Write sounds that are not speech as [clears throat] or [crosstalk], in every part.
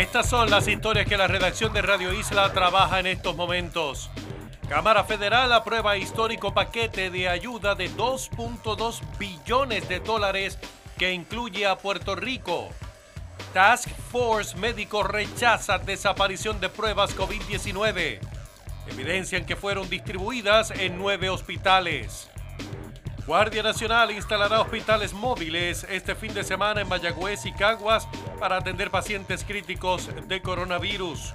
Estas son las historias que la redacción de Radio Isla trabaja en estos momentos. Cámara Federal aprueba histórico paquete de ayuda de 2.2 billones de dólares que incluye a Puerto Rico. Task Force médico rechaza desaparición de pruebas COVID-19. Evidencian que fueron distribuidas en nueve hospitales. Guardia Nacional instalará hospitales móviles este fin de semana en Mayagüez y Caguas para atender pacientes críticos de coronavirus.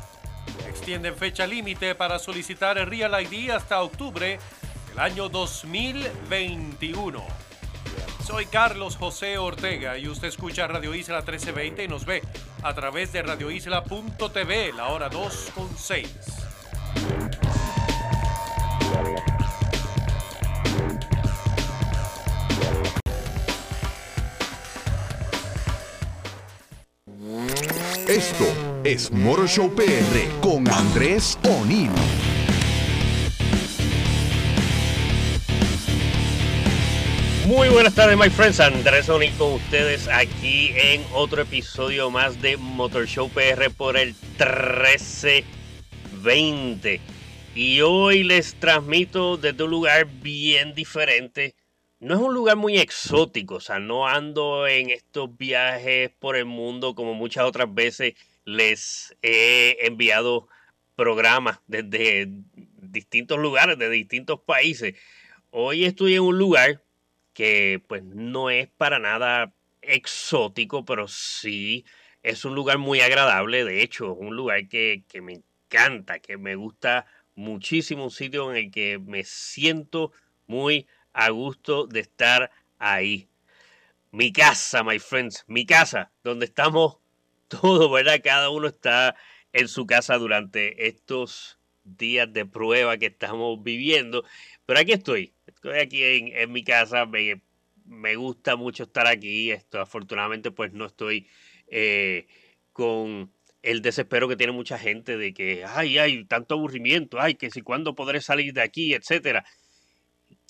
Extienden fecha límite para solicitar el Real ID hasta octubre del año 2021. Soy Carlos José Ortega y usted escucha Radio Isla 1320 y nos ve a través de radioisla.tv, la hora 2 con 6. Esto es Motor Show PR con Andrés O'Neill. Muy buenas tardes, my friends. Andrés O'Neill con ustedes aquí en otro episodio más de Motor Show PR por el 1320. Y hoy les transmito desde un lugar bien diferente. No es un lugar muy exótico, o sea, no ando en estos viajes por el mundo como muchas otras veces les he enviado programas desde distintos lugares, de distintos países. Hoy estoy en un lugar que pues no es para nada exótico, pero sí es un lugar muy agradable, de hecho, un lugar que, que me encanta, que me gusta muchísimo, un sitio en el que me siento muy a gusto de estar ahí. Mi casa, my friends, mi casa, donde estamos todos, ¿verdad? Cada uno está en su casa durante estos días de prueba que estamos viviendo. Pero aquí estoy, estoy aquí en, mi casa, me, me, gusta mucho estar aquí. Esto, afortunadamente, pues no estoy eh, con el desespero que tiene mucha gente de que, ay, hay tanto aburrimiento, ay, que si cuándo podré salir de aquí, etcétera.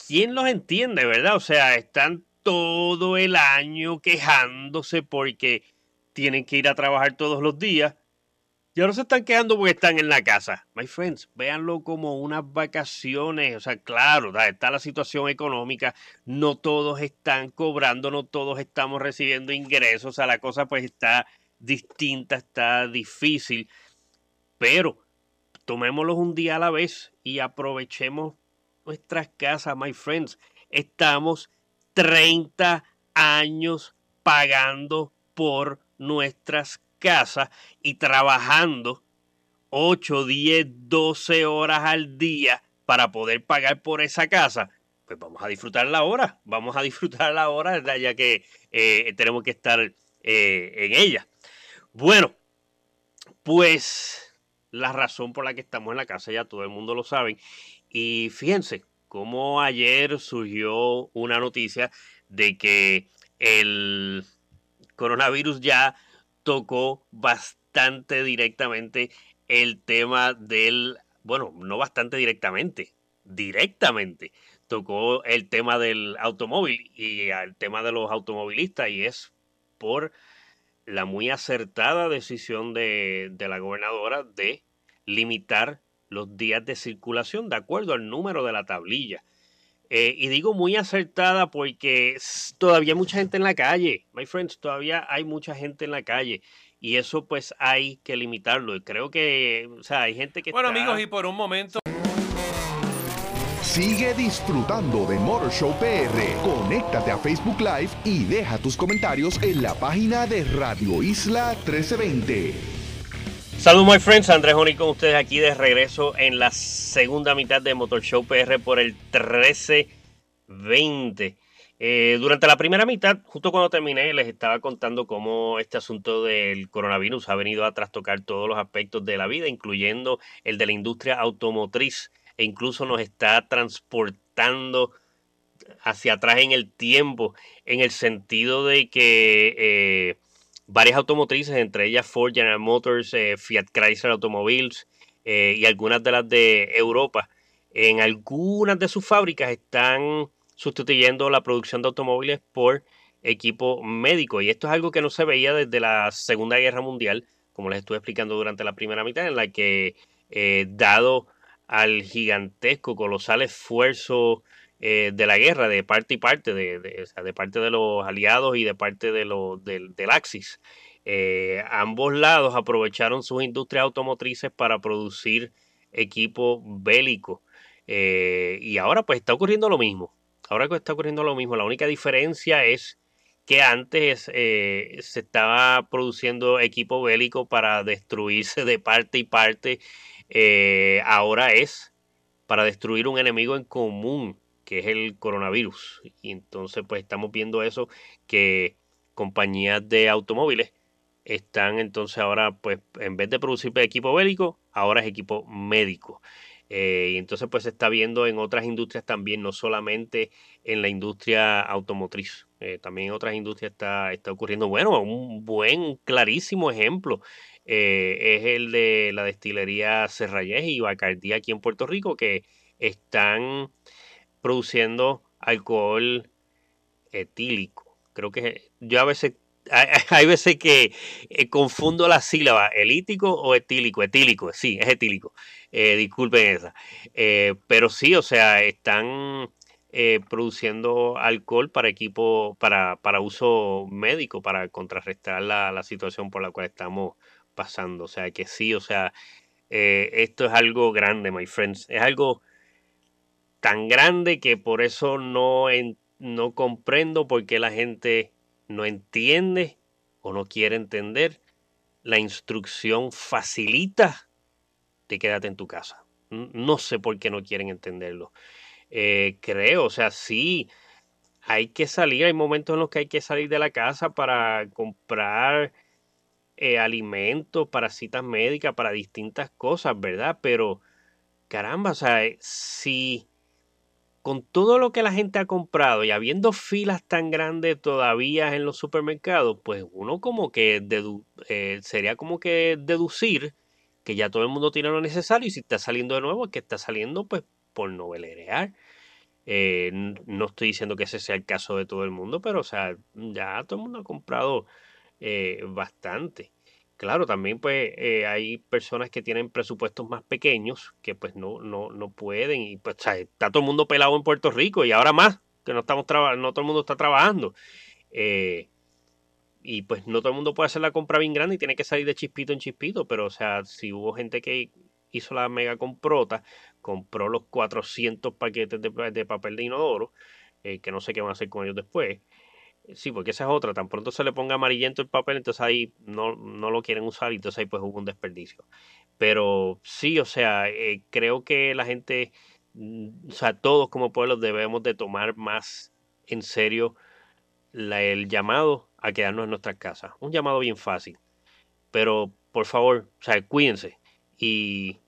¿Quién los entiende, verdad? O sea, están todo el año quejándose porque tienen que ir a trabajar todos los días y ahora se están quedando porque están en la casa. My friends, véanlo como unas vacaciones. O sea, claro, está la situación económica. No todos están cobrando, no todos estamos recibiendo ingresos. O sea, la cosa pues está distinta, está difícil. Pero tomémoslos un día a la vez y aprovechemos nuestras casas, my friends. Estamos 30 años pagando por nuestras casa y trabajando 8, 10, 12 horas al día para poder pagar por esa casa, pues vamos a disfrutar la hora, vamos a disfrutar la hora ya que eh, tenemos que estar eh, en ella. Bueno, pues la razón por la que estamos en la casa ya todo el mundo lo sabe. Y fíjense cómo ayer surgió una noticia de que el coronavirus ya tocó bastante directamente el tema del, bueno, no bastante directamente, directamente tocó el tema del automóvil y el tema de los automovilistas y es por la muy acertada decisión de, de la gobernadora de limitar los días de circulación de acuerdo al número de la tablilla. Eh, y digo muy acertada porque todavía hay mucha gente en la calle, my friends, todavía hay mucha gente en la calle. Y eso pues hay que limitarlo. Y creo que, o sea, hay gente que... Bueno amigos, y por un momento... Sigue disfrutando de Motor Show PR. Conéctate a Facebook Live y deja tus comentarios en la página de Radio Isla 1320. Saludos, my friends. Andrés Oni con ustedes aquí de regreso en la segunda mitad de Motor Show PR por el 1320. Eh, durante la primera mitad, justo cuando terminé, les estaba contando cómo este asunto del coronavirus ha venido a trastocar todos los aspectos de la vida, incluyendo el de la industria automotriz, e incluso nos está transportando hacia atrás en el tiempo, en el sentido de que eh, varias automotrices, entre ellas Ford, General Motors, eh, Fiat Chrysler Automobiles eh, y algunas de las de Europa, en algunas de sus fábricas están sustituyendo la producción de automóviles por equipo médico. Y esto es algo que no se veía desde la Segunda Guerra Mundial, como les estuve explicando durante la primera mitad, en la que eh, dado al gigantesco, colosal esfuerzo eh, de la guerra de parte y parte, de, de, parte de los aliados y de parte de los, del, Axis, eh, ambos lados aprovecharon sus industrias automotrices para producir equipo bélico. y ahora pues está ocurriendo lo mismo. Ahora está ocurriendo lo mismo. La única diferencia es que antes eh, se estaba produciendo equipo bélico para destruirse de parte y parte, eh, ahora es para destruir un enemigo en común, que es el coronavirus. Y entonces pues estamos viendo eso, que compañías de automóviles están entonces ahora pues en vez de producir equipo bélico, ahora es equipo médico. Eh, y entonces pues se está viendo en otras industrias también, no solamente en la industria automotriz, eh, también en otras industrias está, está ocurriendo. Bueno, un buen, clarísimo ejemplo eh, es el de la destilería Serrayes y Bacardí aquí en Puerto Rico, que están produciendo alcohol etílico. Creo que yo a veces hay, [laughs] veces que eh, confundo las sílabas, elítico o etílico. Etílico, sí, es etílico. Eh, disculpen esa. Eh, pero sí, o sea, están produciendo alcohol para equipo, para, para uso médico, para contrarrestar la, la, situación por la cual estamos pasando. O sea, que sí, o sea, esto es algo grande, my friends. Es algo tan grande que por eso no, no comprendo por qué la gente no entiende o no quiere entender, la instrucción facilita de quédate en tu casa. No sé por qué no quieren entenderlo. Eh, creo, o sea, sí, hay que salir, hay momentos en los que hay que salir de la casa para comprar eh, alimentos, para citas médicas, para distintas cosas, ¿verdad? Pero, caramba, o sea, si con todo lo que la gente ha comprado y habiendo filas tan grandes todavía en los supermercados, pues uno como que eh, sería como que deducir que ya todo el mundo tiene lo necesario y si está saliendo de nuevo es que está saliendo pues por novelerear. Eh, no estoy diciendo que ese sea el caso de todo el mundo, pero o sea, ya todo el mundo ha comprado eh, bastante. Claro, también pues eh, hay personas que tienen presupuestos más pequeños que pues no, no, no pueden y pues está todo el mundo pelado en Puerto Rico y ahora más que no estamos no todo el mundo está trabajando. Eh, y pues no todo el mundo puede hacer la compra bien grande y tiene que salir de chispito en chispito, pero o sea, si hubo gente que hizo la mega comprota, compró los 400 paquetes de, papel de inodoro, eh, que no sé qué van a hacer con ellos después, Sí, porque esa es otra. Tan pronto se le ponga amarillento el papel, entonces ahí no, no lo quieren usar y entonces ahí pues hubo un desperdicio. Pero sí, o sea, eh, creo que la gente, mm, o sea, todos como pueblos debemos de tomar más en serio el llamado a quedarnos en nuestras casas. Un llamado bien fácil. Pero por favor, o sea, cuídense y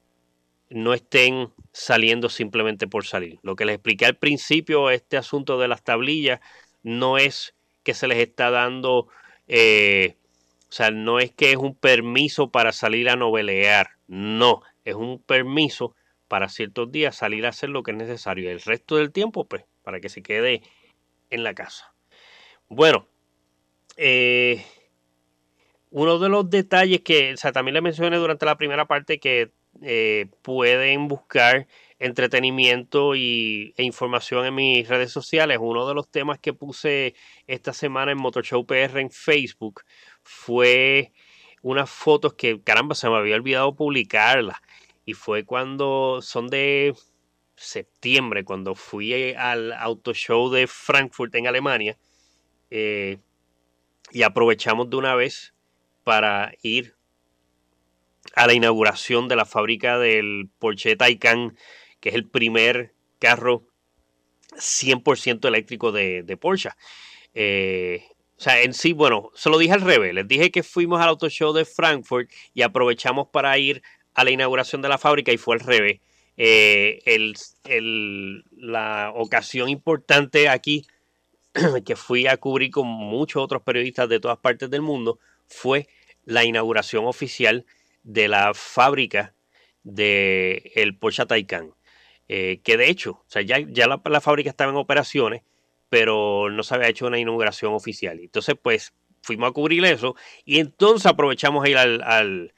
no estén saliendo simplemente por salir. Lo que les expliqué al principio, este asunto de las tablillas, no es que se les está dando, eh, o sea, no es que es un permiso para salir a novelear, no, es un permiso para ciertos días salir a hacer lo que es necesario. El resto del tiempo, pues, para que se quede en la casa. Bueno, eh, uno de los detalles que, o sea, también le mencioné durante la primera parte que eh, pueden buscar entretenimiento y, e información en mis redes sociales. Uno de los temas que puse esta semana en Motor Show PR en Facebook fue unas fotos que, caramba, se me había olvidado publicarlas. Y fue cuando son de septiembre, cuando fui al Auto Show de Frankfurt en Alemania. Eh, y aprovechamos de una vez para ir a la inauguración de la fábrica del Porsche Taycan es el primer carro 100% eléctrico de, Porsche. Eh, o sea, en sí, bueno, se lo dije al revés. Les dije que fuimos al Auto Show de Frankfurt y aprovechamos para ir a la inauguración de la fábrica y fue al revés. Eh, la ocasión importante aquí [clears throat] que fui a cubrir con muchos otros periodistas de todas partes del mundo fue la inauguración oficial de la fábrica del el Porsche Taycan. Eh, que de hecho, o sea, ya, ya la, fábrica estaba en operaciones, pero no se había hecho una inauguración oficial. Entonces, pues, fuimos a cubrir eso y entonces aprovechamos a ir al, al,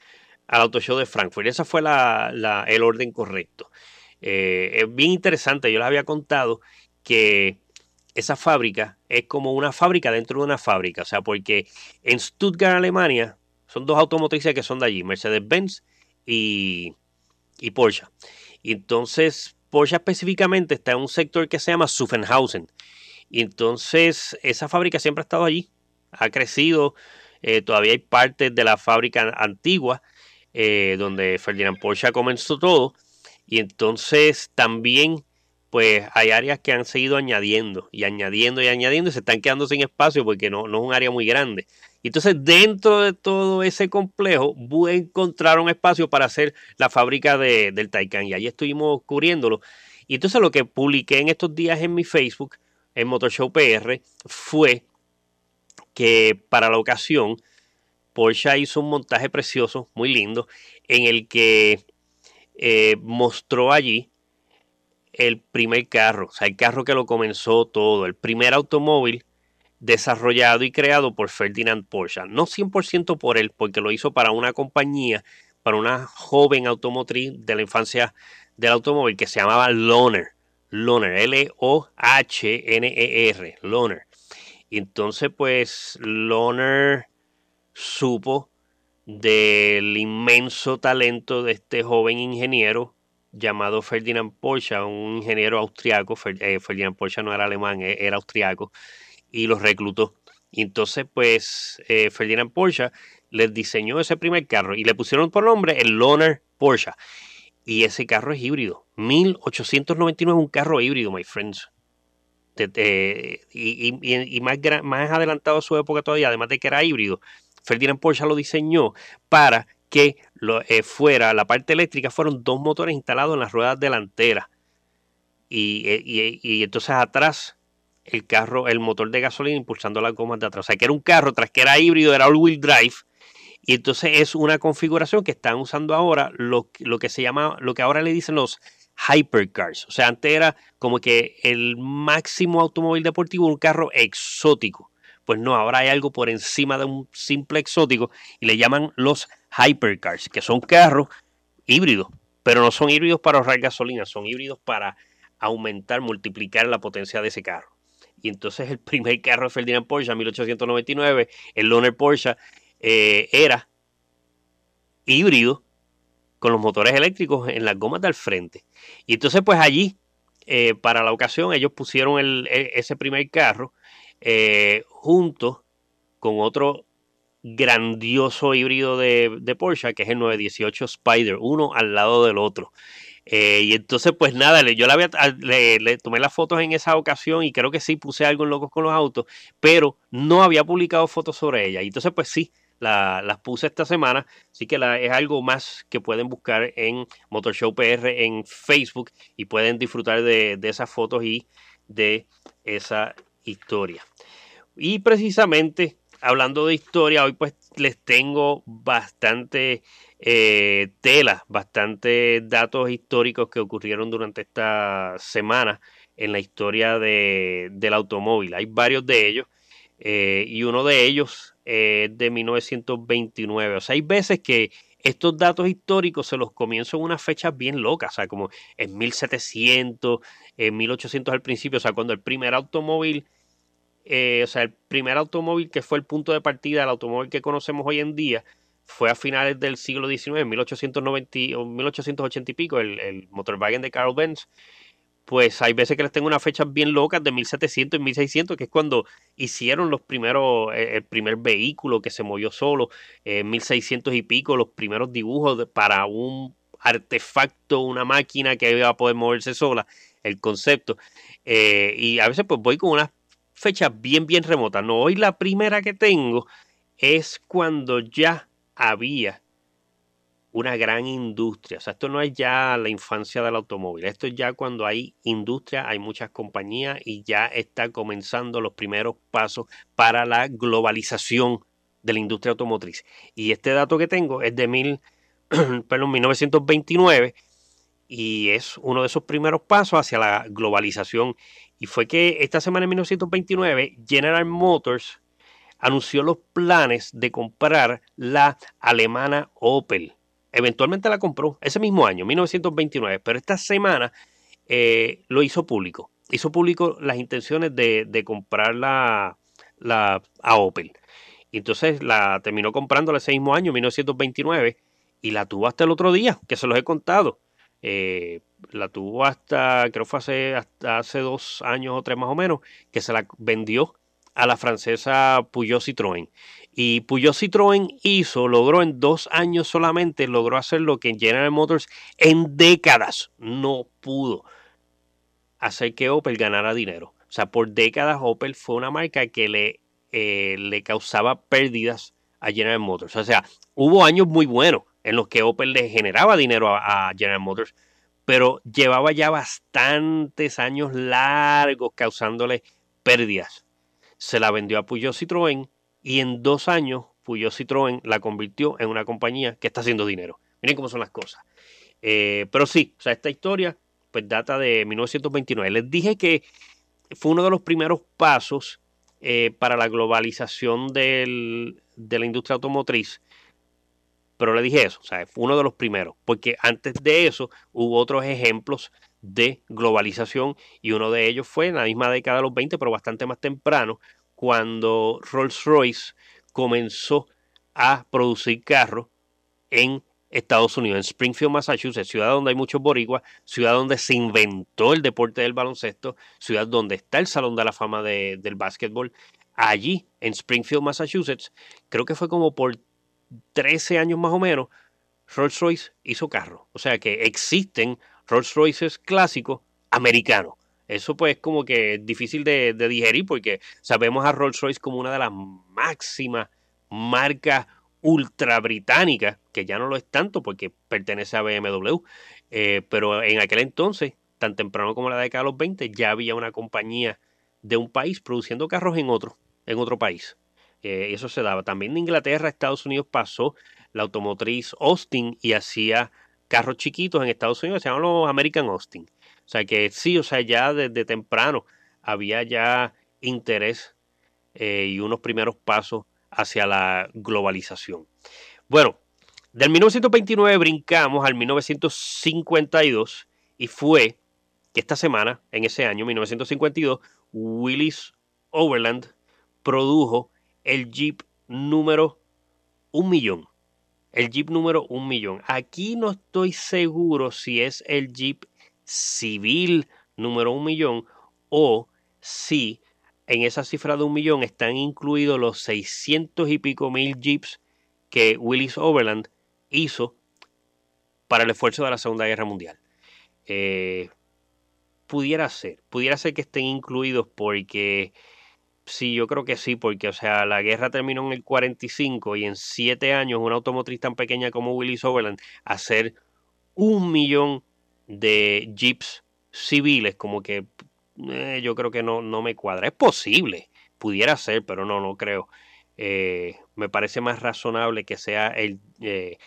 Auto Show de Frankfurt. Ese fue el orden correcto. Eh, es bien interesante, yo les había contado que esa fábrica es como una fábrica dentro de una fábrica, o sea, porque en Stuttgart, Alemania, son dos automotrices que son de allí, Mercedes-Benz y, y Porsche. Y entonces, Porsche específicamente está en un sector que se llama Zuffenhausen. Y entonces, esa fábrica siempre ha estado allí, ha crecido, eh, todavía hay partes de la fábrica antigua, eh, donde Ferdinand Porsche comenzó todo. Y entonces también pues hay áreas que han seguido añadiendo y añadiendo y añadiendo y se están quedando sin espacio porque no, no es un área muy grande. Entonces, dentro de todo ese complejo, encontraron espacio para hacer la fábrica de, del Taycan y ahí estuvimos cubriéndolo. Y entonces lo que publiqué en estos días en mi Facebook, en Motorshow PR, fue que para la ocasión Porsche hizo un montaje precioso, muy lindo, en el que eh, mostró allí el primer carro, o sea, el carro que lo comenzó todo, el primer automóvil desarrollado y creado por Ferdinand Porsche. No 100% por él, porque lo hizo para una compañía, para una joven automotriz de la infancia del automóvil que se llamaba Loner. Loner, L-O-H-N-E-R, Loner. Y entonces, pues, Loner supo del inmenso talento de este joven ingeniero llamado Ferdinand Porsche, un ingeniero austriaco. Eh, Ferdinand Porsche no era alemán, e-, era austriaco y los reclutó. Y entonces, pues, eh, Ferdinand Porsche les diseñó ese primer carro y le pusieron por nombre el Loner Porsche. Y ese carro es híbrido. 1899 es un carro híbrido, my friends. y, más, más adelantado a su época todavía, además de que era híbrido, Ferdinand Porsche lo diseñó para que eh, fuera, la parte eléctrica, fueron dos motores instalados en las ruedas delanteras. Y, y, y, entonces atrás el carro, el motor de gasolina impulsando las gomas de atrás. O sea, que era un carro, tras que era híbrido, era all-wheel drive. Y entonces es una configuración que están usando ahora lo, lo, que se llama, lo que ahora le dicen los hypercars. O sea, antes era como que el máximo automóvil deportivo, un carro exótico. Pues no, ahora hay algo por encima de un simple exótico y le llaman los hypercars, que son carros híbridos, pero no son híbridos para ahorrar gasolina, son híbridos para aumentar, multiplicar la potencia de ese carro. Y entonces el [laughs] primer carro de Ferdinand Porsche, 1899, el Loner Porsche, eh, era híbrido con los motores eléctricos en las gomas del frente. Y entonces pues allí, eh, para la ocasión, ellos pusieron el, ese primer carro eh, junto con otro grandioso híbrido de, de, Porsche, que es el 918 Spider, uno al lado del otro. Eh, y entonces, pues nada, yo la había, le, tomé las fotos en esa ocasión y creo que sí puse algo en Locos con los Autos, pero no había publicado fotos sobre ella. Y entonces, pues sí, las puse esta semana. Así que es algo más que pueden buscar en Motorshow PR en Facebook y pueden disfrutar de, de esas fotos y de esa historia. Y precisamente hablando de historia, hoy pues les tengo bastante eh, tela, bastante datos históricos que ocurrieron durante esta semana en la historia de, del automóvil. Hay varios de ellos eh, y uno de ellos es de 1929. O sea, hay veces que estos datos históricos se los comienzo en unas fechas bien locas, o sea, como en 1700, en 1800 al principio, o sea, cuando el primer automóvil eh, o sea, el primer automóvil que fue el punto de partida del automóvil que conocemos hoy en día fue a finales del siglo XIX, 1890 o 1880 y pico, el, el Motorwagen de Carl Benz. Pues hay veces que les tengo unas fechas bien locas de 1700 y 1600, que es cuando hicieron los primeros, eh, el primer vehículo que se movió solo, en 1600 y pico, los primeros dibujos para un artefacto, una máquina que iba a poder moverse sola, el concepto. Eh, y a veces pues voy con unas fecha bien, bien remota. No, hoy la primera que tengo es cuando ya había una gran industria. O sea, esto no es ya la infancia del automóvil. Esto es ya cuando hay industria, hay muchas compañías y ya está comenzando los primeros pasos para la globalización de la industria automotriz. Y este dato que tengo es de mil, [clears throat] perdón, 1929 y es uno de esos primeros pasos hacia la globalización y fue que esta semana en 1929 General Motors anunció los planes de comprar la alemana Opel. Eventualmente la compró ese mismo año, 1929, pero esta semana eh, lo hizo público. Hizo público las intenciones de, comprar la, a Opel. Y entonces la terminó comprando ese mismo año, 1929, y la tuvo hasta el otro día, que se los he contado. Eh, la tuvo hasta, creo fue hace, hasta hace dos años o tres más o menos, que se la vendió a la francesa Peugeot Citroën. Y Peugeot Citroën hizo, logró en dos años solamente, logró hacer lo que en General Motors en décadas no pudo hacer que Opel ganara dinero. O sea, por décadas Opel fue una marca que le, eh, le causaba pérdidas a General Motors. O sea, hubo años muy buenos en los que Opel le generaba dinero a, General Motors, pero llevaba ya bastantes años largos causándole pérdidas. Se la vendió a Peugeot Citroën y en dos años Peugeot Citroën la convirtió en una compañía que está haciendo dinero. Miren cómo son las cosas. Eh, pero sí, o sea, esta historia pues data de 1929. Les dije que fue uno de los primeros pasos eh, para la globalización de la industria automotriz pero le dije eso, o sea, fue uno de los primeros, porque antes de eso hubo otros ejemplos de globalización y uno de ellos fue en la misma década de los 20, pero bastante más temprano, cuando Rolls-Royce comenzó a producir carros en Estados Unidos, en Springfield, Massachusetts, ciudad donde hay muchos boricuas, ciudad donde se inventó el deporte del baloncesto, ciudad donde está el Salón de la Fama del básquetbol. Allí, en Springfield, Massachusetts, creo que fue como por 13 años más o menos, Rolls Royce hizo carro. O sea que existen Rolls Royces clásicos americanos. Eso pues como que es difícil de, digerir porque sabemos a Rolls Royce como una de las máximas marcas ultra británicas, que ya no lo es tanto porque pertenece a BMW, eh, pero en aquel entonces, tan temprano como la década de los 20, ya había una compañía de un país produciendo carros en otro, en otro país. Eso se daba. También de Inglaterra Estados Unidos pasó la automotriz Austin y hacía carros chiquitos en Estados Unidos, se llaman los American Austin. O sea que sí, o sea, ya desde temprano había ya interés eh, y unos primeros pasos hacia la globalización. Bueno, del 1929 brincamos al 1952 y fue que esta semana, en ese año, 1952, Willis Overland produjo el Jeep número un millón. El Jeep número un millón. Aquí no estoy seguro si es el Jeep civil número un millón o si en esa cifra de un millón están incluidos los 600 y pico mil Jeeps que Willis Overland hizo para el esfuerzo de la Segunda Guerra Mundial. Eh, pudiera ser, pudiera ser que estén incluidos porque Sí, yo creo que sí, porque, o sea, la guerra terminó en el 45 y en siete años una automotriz tan pequeña como Willis Overland hacer un millón de jeeps civiles, como que eh, yo creo que no, no me cuadra. Es posible, pudiera ser, pero no, no creo. Eh, me parece más razonable que sea el, eh,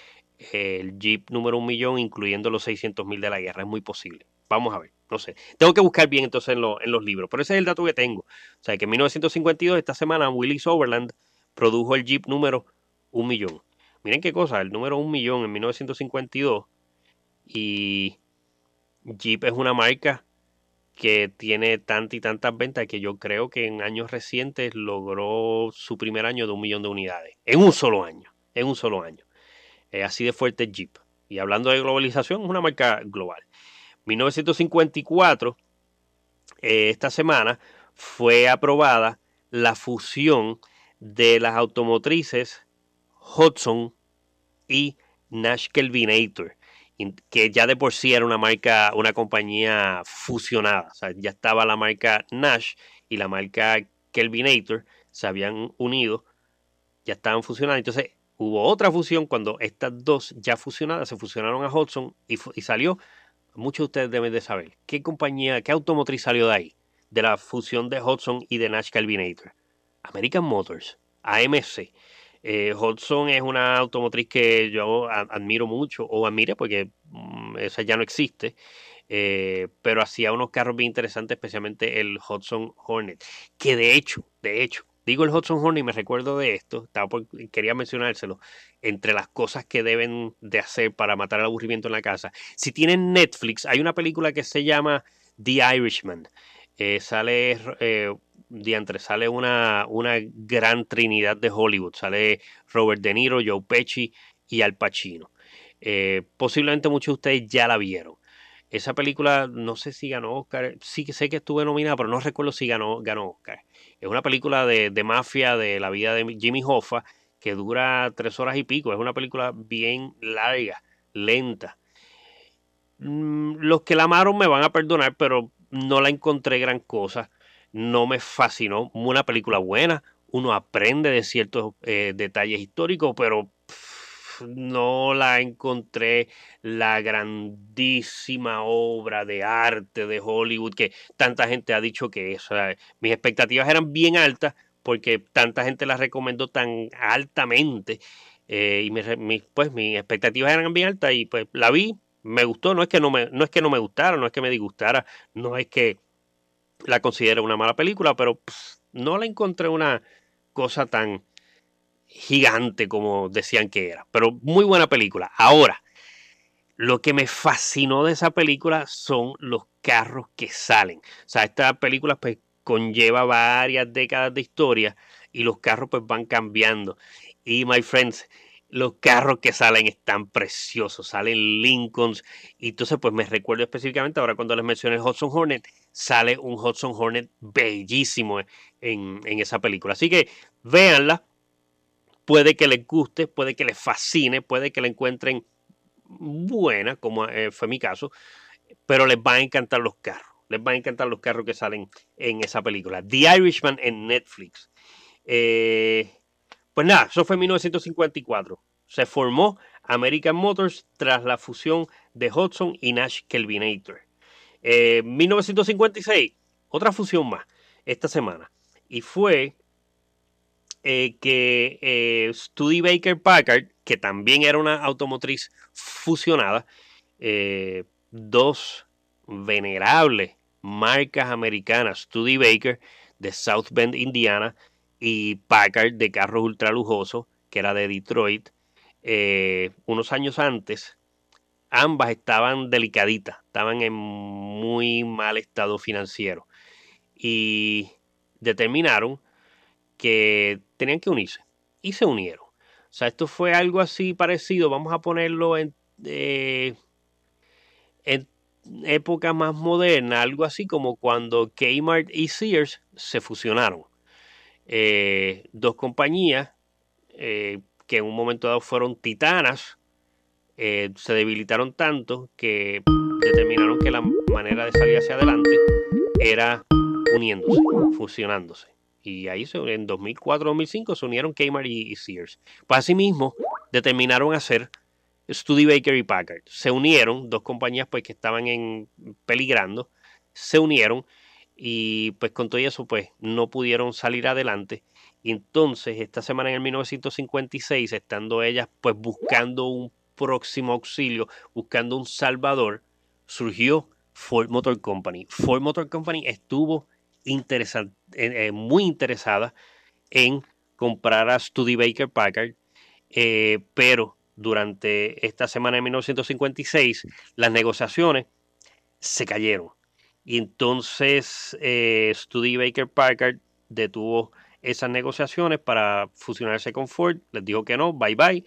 el jeep número un millón, incluyendo los 600 mil de la guerra. Es muy posible. Vamos a ver. No sé. Tengo que buscar bien entonces en, los libros. Pero ese es el dato que tengo. O sea, que en 1952, esta semana, Willis Overland produjo el Jeep número un millón. Miren qué cosa, el número un millón en 1952. Y Jeep es una marca que tiene tantas y tantas ventas que yo creo que en años recientes logró su primer año de un millón de unidades. En un solo año. En un solo año. así de fuerte Jeep. Y hablando de globalización, es una marca global. 1954, eh, esta semana, fue aprobada la fusión de las automotrices Hudson y Nash Kelvinator, que ya de por sí era una marca, una compañía fusionada. Ya estaba la marca Nash y la marca Kelvinator, se habían unido, ya estaban fusionadas. Entonces hubo otra fusión cuando estas dos ya fusionadas se fusionaron a Hudson y salió muchos de ustedes deben de saber, ¿qué compañía, qué automotriz salió de ahí? De la fusión de Hudson y de Nash Calvinator. American Motors, AMC. Eh, Hudson es una automotriz que yo admiro mucho, o admire porque mm, esa ya no existe, eh, pero hacía unos carros bien interesantes, especialmente el Hudson Hornet, que de hecho, de hecho, Digo el Hudson Horn y me recuerdo de esto, estaba quería mencionárselo, entre las cosas que deben de hacer para matar el aburrimiento en la casa. Si tienen Netflix, hay una película que se llama The Irishman. Eh, sale eh, diantre, sale una, una gran trinidad de Hollywood. Sale Robert De Niro, Joe Pesci y Al Pacino. Eh, posiblemente muchos de ustedes ya la vieron. Esa película, no sé si ganó Oscar, sí que sé que estuve nominada, pero no recuerdo si ganó, ganó Oscar. Es una película de, mafia de la vida de Jimmy Hoffa que dura tres horas y pico. Es una película bien larga, lenta. Mm, los que la amaron me van a perdonar, pero no la encontré gran cosa no me fascinó. Una película buena, uno aprende de ciertos eh, detalles históricos, pero no la encontré la grandísima obra de arte de Hollywood que tanta gente ha dicho que es. mis expectativas eran bien altas porque tanta gente la recomendó tan altamente. Eh, y pues mis expectativas eran bien altas y pues la vi, me gustó, no es que no me, no es que no me gustara, no es que me disgustara, no es que la considero una mala película, pero no la encontré una cosa tan gigante como decían que era. Pero muy buena película. Ahora, lo que me fascinó de esa película son los carros que salen. O sea, esta película pues conlleva varias décadas de historia y los carros pues van cambiando. Y my friends, los carros que salen están preciosos, salen Lincolns. Y entonces, pues me recuerdo específicamente, ahora cuando les mencioné Hudson Hornet, sale un Hudson Hornet bellísimo en, esa película. Así que véanla, puede que les guste, puede que les fascine, puede que la encuentren buena, como eh, fue mi caso, pero les van a encantar los carros. Les van a encantar los carros que salen en esa película. The Irishman en Netflix. Eh, pues nada, eso fue en 1954. Se formó American Motors tras la fusión de Hudson y Nash Kelvinator. Eh, 1956, otra fusión más esta semana. Y fue eh, que eh, Baker Packard, que también era una automotriz fusionada, eh, dos venerables marcas americanas, Baker de South Bend, Indiana, y Packard de carros ultra lujosos, que era de Detroit, eh, unos años antes, ambas estaban delicaditas, estaban en muy mal estado financiero. Y determinaron que tenían que unirse y se unieron. O sea, esto fue algo así parecido, vamos a ponerlo en, eh, época más moderna, algo así como cuando Kmart y Sears se fusionaron. Eh, dos compañías eh, que en un momento dado fueron titanas, eh, se debilitaron tanto que determinaron que la manera de salir hacia adelante era uniéndose, fusionándose. Y ahí en 2004-2005 se unieron Kmart y, Sears. Pues asimismo determinaron hacer Studebaker y Packard. Se unieron, dos compañías pues que estaban en peligrando, se unieron y pues con todo eso pues no pudieron salir adelante. Entonces esta semana en el 1956, estando ellas pues buscando un próximo auxilio, buscando un salvador, surgió Ford Motor Company. Ford Motor Company estuvo eh, muy interesada en comprar a Studebaker Packard, eh, pero durante esta semana de 1956 las negociaciones se cayeron y entonces eh, Baker Packard detuvo esas negociaciones para fusionarse con Ford. Les dijo que no, bye bye.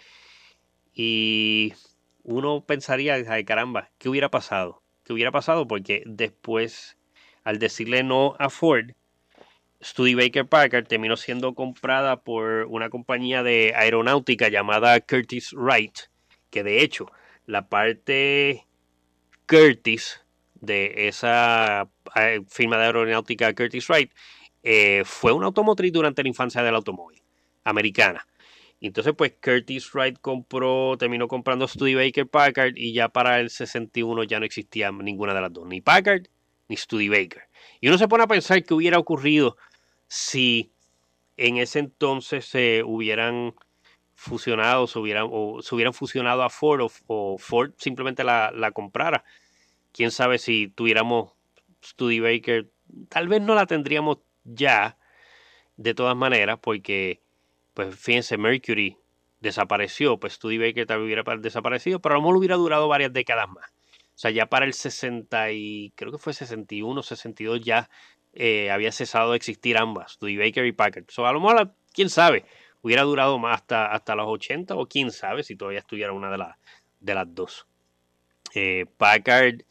Y uno pensaría, ay caramba, ¿qué hubiera pasado? ¿Qué hubiera pasado? Porque después, al decirle no a Ford, Baker Packard terminó siendo comprada por una compañía de aeronáutica llamada Curtis Wright, que de hecho la parte Curtis de esa eh, firma de aeronáutica Curtis Wright eh, fue una automotriz durante la infancia del automóvil americana. Entonces, pues Curtis Wright compró, terminó comprando Studebaker Packard y ya para el 61 ya no existía ninguna de las dos, ni Packard ni Studebaker. Y uno se pone a pensar qué hubiera ocurrido si en ese entonces se hubieran fusionado, se hubieran, o se hubieran fusionado a Ford o, Ford simplemente la, comprara quién sabe si tuviéramos Studebaker, tal vez no la tendríamos ya. de todas maneras, porque, pues fíjense, Mercury desapareció, pues Studebaker también hubiera desaparecido, pero a lo mejor hubiera durado varias décadas más. O sea, ya para el 60 y creo que fue 61, 62 ya eh, había cesado de existir ambas, Studebaker y Packard. So, a lo mejor, quién sabe, hubiera durado más hasta, hasta los 80 o quién sabe si todavía estuviera una de, las de las dos. Eh, Packard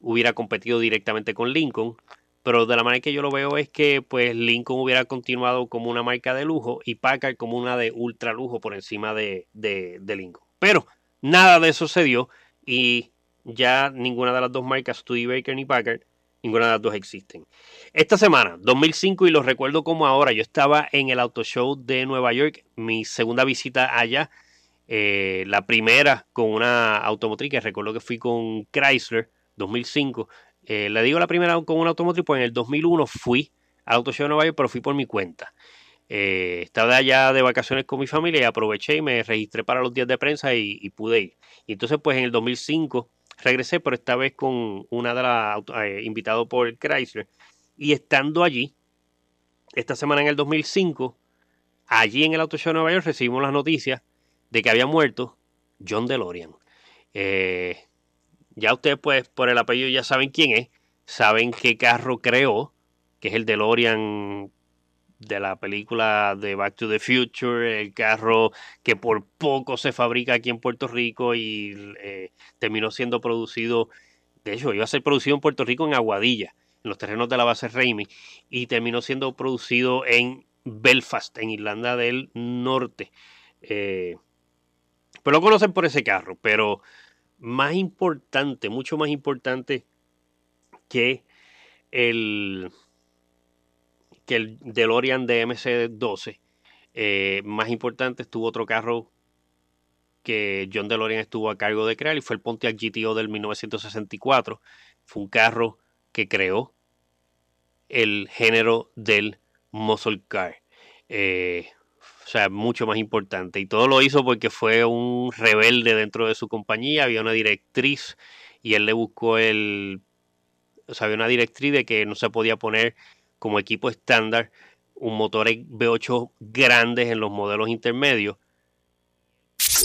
hubiera competido directamente con Lincoln, pero de la manera que yo lo veo es que pues Lincoln hubiera continuado como una marca de lujo y Packard como una de ultra lujo por encima de, de, de Lincoln. Pero nada de eso se dio y ya ninguna de las dos marcas, Studebaker ni Packard, ninguna de las dos existen. Esta semana, 2005, y lo recuerdo como ahora, yo estaba en el Auto Show de Nueva York, mi segunda visita allá, eh, la primera con una automotriz, que recuerdo que fui con Chrysler, 2005. Eh, le digo la primera con una automotriz, pues en el 2001 fui al Auto Show de Nueva York, pero fui por mi cuenta. Eh, estaba allá de vacaciones con mi familia y aproveché y me registré para los días de prensa y, y pude ir. Y entonces, pues en el 2005 regresé, pero esta vez con una de las eh, invitado por Chrysler. Y estando allí, esta semana en el 2005, allí en el Auto Show de Nueva York recibimos las noticias de que había muerto John DeLorean. Eh, ya ustedes, pues, por el apellido ya saben quién es, saben qué carro creó, que es el DeLorean de la película de Back to the Future, el carro que por poco se fabrica aquí en Puerto Rico y eh, terminó siendo producido, de hecho iba a ser producido en Puerto Rico en Aguadilla, en los terrenos de la base Raimi, y terminó siendo producido en Belfast, en Irlanda del Norte. Eh, pero lo conocen por ese carro, pero más importante, mucho más importante que el que el DeLorean de MC12. Eh, más importante estuvo otro carro que John DeLorean estuvo a cargo de crear y fue el Pontiac GTO del 1964. Fue un carro que creó el género del muscle car. Eh, o sea, mucho más importante. Y todo lo hizo porque fue un rebelde dentro de su compañía. Había una directriz y él le buscó el... O sea, había una directriz de que no se podía poner como equipo estándar un motor V8 grandes en los modelos intermedios